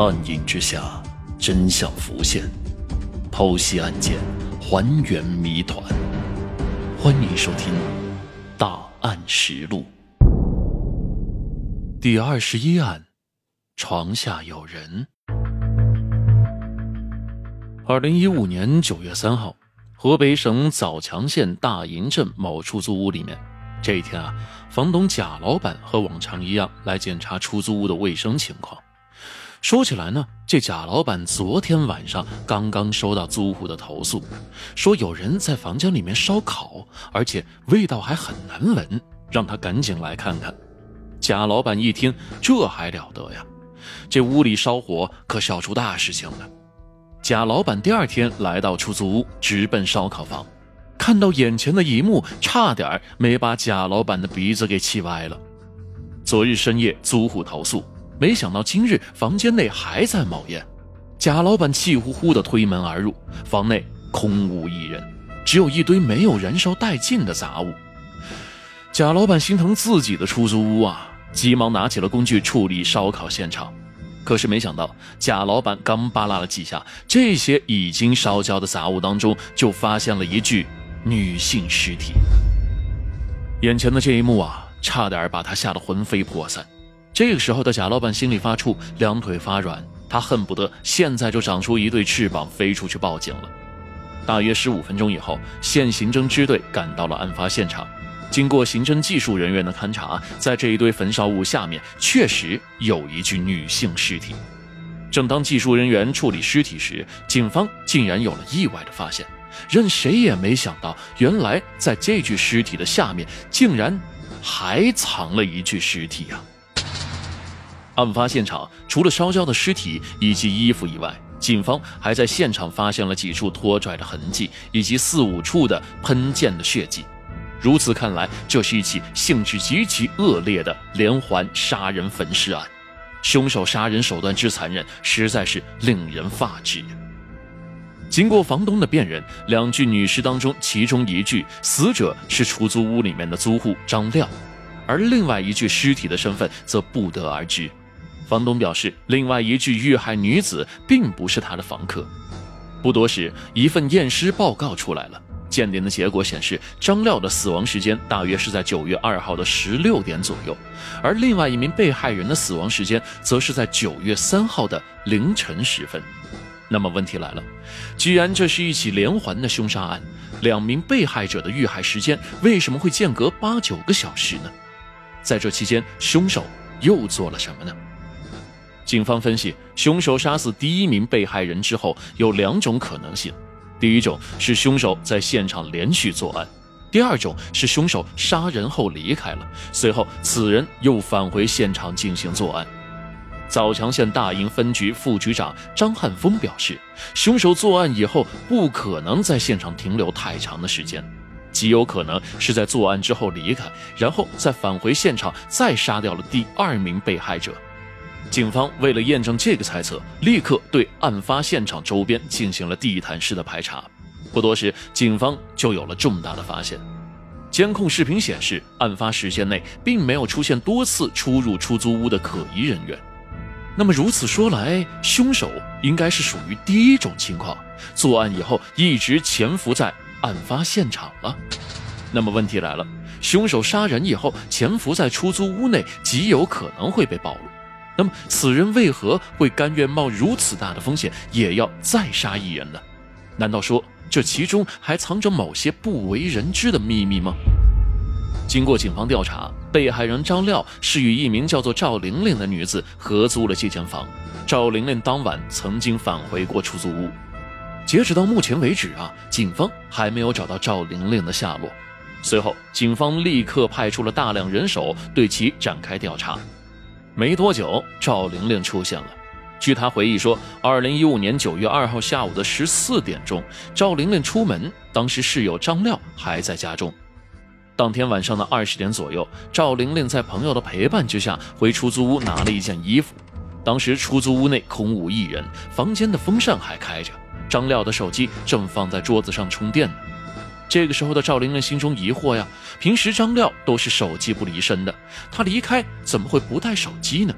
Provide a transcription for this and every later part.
暗影之下，真相浮现，剖析案件，还原谜团。欢迎收听《大案实录》第二十一案：床下有人。二零一五年九月三号，河北省枣强县大营镇某出租屋里面，这一天啊，房东贾老板和往常一样来检查出租屋的卫生情况。说起来呢，这贾老板昨天晚上刚刚收到租户的投诉，说有人在房间里面烧烤，而且味道还很难闻，让他赶紧来看看。贾老板一听，这还了得呀！这屋里烧火可是要出大事情的。贾老板第二天来到出租屋，直奔烧烤房，看到眼前的一幕，差点没把贾老板的鼻子给气歪了。昨日深夜，租户投诉。没想到今日房间内还在冒烟，贾老板气呼呼地推门而入，房内空无一人，只有一堆没有燃烧殆尽的杂物。贾老板心疼自己的出租屋啊，急忙拿起了工具处理烧烤现场。可是没想到，贾老板刚扒拉了几下，这些已经烧焦的杂物当中，就发现了一具女性尸体。眼前的这一幕啊，差点把他吓得魂飞魄散。这个时候的贾老板心里发怵，两腿发软，他恨不得现在就长出一对翅膀飞出去报警了。大约十五分钟以后，县刑侦支队赶到了案发现场。经过刑侦技术人员的勘查，在这一堆焚烧物下面确实有一具女性尸体。正当技术人员处理尸体时，警方竟然有了意外的发现，任谁也没想到，原来在这具尸体的下面竟然还藏了一具尸体呀！案发现场除了烧焦的尸体以及衣服以外，警方还在现场发现了几处拖拽的痕迹，以及四五处的喷溅的血迹。如此看来，这是一起性质极其恶劣的连环杀人焚尸案。凶手杀人手段之残忍，实在是令人发指。经过房东的辨认，两具女尸当中，其中一具死者是出租屋里面的租户张亮，而另外一具尸体的身份则不得而知。房东表示，另外一具遇害女子并不是他的房客。不多时，一份验尸报告出来了，鉴定的结果显示，张廖的死亡时间大约是在九月二号的十六点左右，而另外一名被害人的死亡时间则是在九月三号的凌晨时分。那么问题来了，既然这是一起连环的凶杀案，两名被害者的遇害时间为什么会间隔八九个小时呢？在这期间，凶手又做了什么呢？警方分析，凶手杀死第一名被害人之后有两种可能性：第一种是凶手在现场连续作案；第二种是凶手杀人后离开了，随后此人又返回现场进行作案。枣强县大营分局副局长张汉峰表示，凶手作案以后不可能在现场停留太长的时间，极有可能是在作案之后离开，然后再返回现场再杀掉了第二名被害者。警方为了验证这个猜测，立刻对案发现场周边进行了地毯式的排查。不多时，警方就有了重大的发现。监控视频显示，案发时间内并没有出现多次出入出租屋的可疑人员。那么如此说来，凶手应该是属于第一种情况，作案以后一直潜伏在案发现场了。那么问题来了，凶手杀人以后潜伏在出租屋内，极有可能会被暴露。那么，此人为何会甘愿冒如此大的风险，也要再杀一人呢？难道说这其中还藏着某些不为人知的秘密吗？经过警方调查，被害人张廖是与一名叫做赵玲玲的女子合租了这间房。赵玲玲当晚曾经返回过出租屋。截止到目前为止啊，警方还没有找到赵玲玲的下落。随后，警方立刻派出了大量人手对其展开调查。没多久，赵玲玲出现了。据她回忆说，二零一五年九月二号下午的十四点钟，赵玲玲出门，当时室友张亮还在家中。当天晚上的二十点左右，赵玲玲在朋友的陪伴之下回出租屋拿了一件衣服。当时出租屋内空无一人，房间的风扇还开着，张亮的手机正放在桌子上充电呢。这个时候的赵玲玲心中疑惑呀，平时张廖都是手机不离身的，他离开怎么会不带手机呢？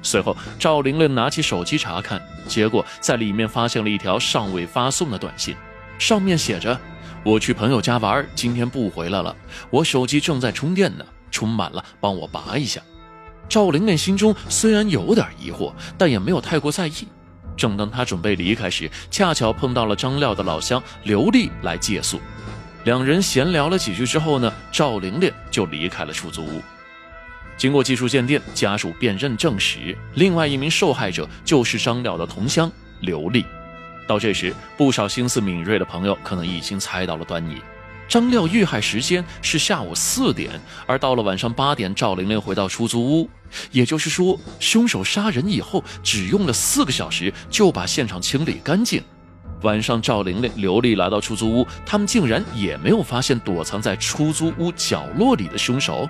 随后，赵玲玲拿起手机查看，结果在里面发现了一条尚未发送的短信，上面写着：“我去朋友家玩，今天不回来了。我手机正在充电呢，充满了，帮我拔一下。”赵玲玲心中虽然有点疑惑，但也没有太过在意。正当她准备离开时，恰巧碰到了张廖的老乡刘丽来借宿。两人闲聊了几句之后呢，赵玲玲就离开了出租屋。经过技术鉴定，家属辨认证实，另外一名受害者就是张廖的同乡刘丽。到这时，不少心思敏锐的朋友可能已经猜到了端倪。张廖遇害时间是下午四点，而到了晚上八点，赵玲玲回到出租屋，也就是说，凶手杀人以后只用了四个小时就把现场清理干净。晚上，赵玲玲、刘丽来到出租屋，他们竟然也没有发现躲藏在出租屋角落里的凶手。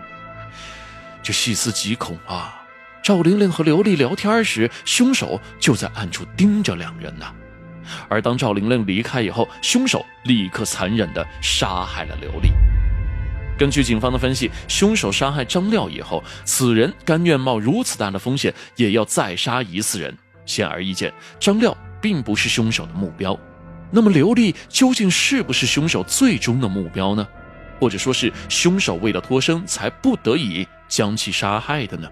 这细思极恐啊！赵玲玲和刘丽聊天时，凶手就在暗处盯着两人呢。而当赵玲玲离开以后，凶手立刻残忍地杀害了刘丽。根据警方的分析，凶手杀害张廖以后，此人甘愿冒如此大的风险，也要再杀一次人。显而易见，张廖并不是凶手的目标。那么，刘丽究竟是不是凶手最终的目标呢？或者说是凶手为了脱身才不得已将其杀害的呢？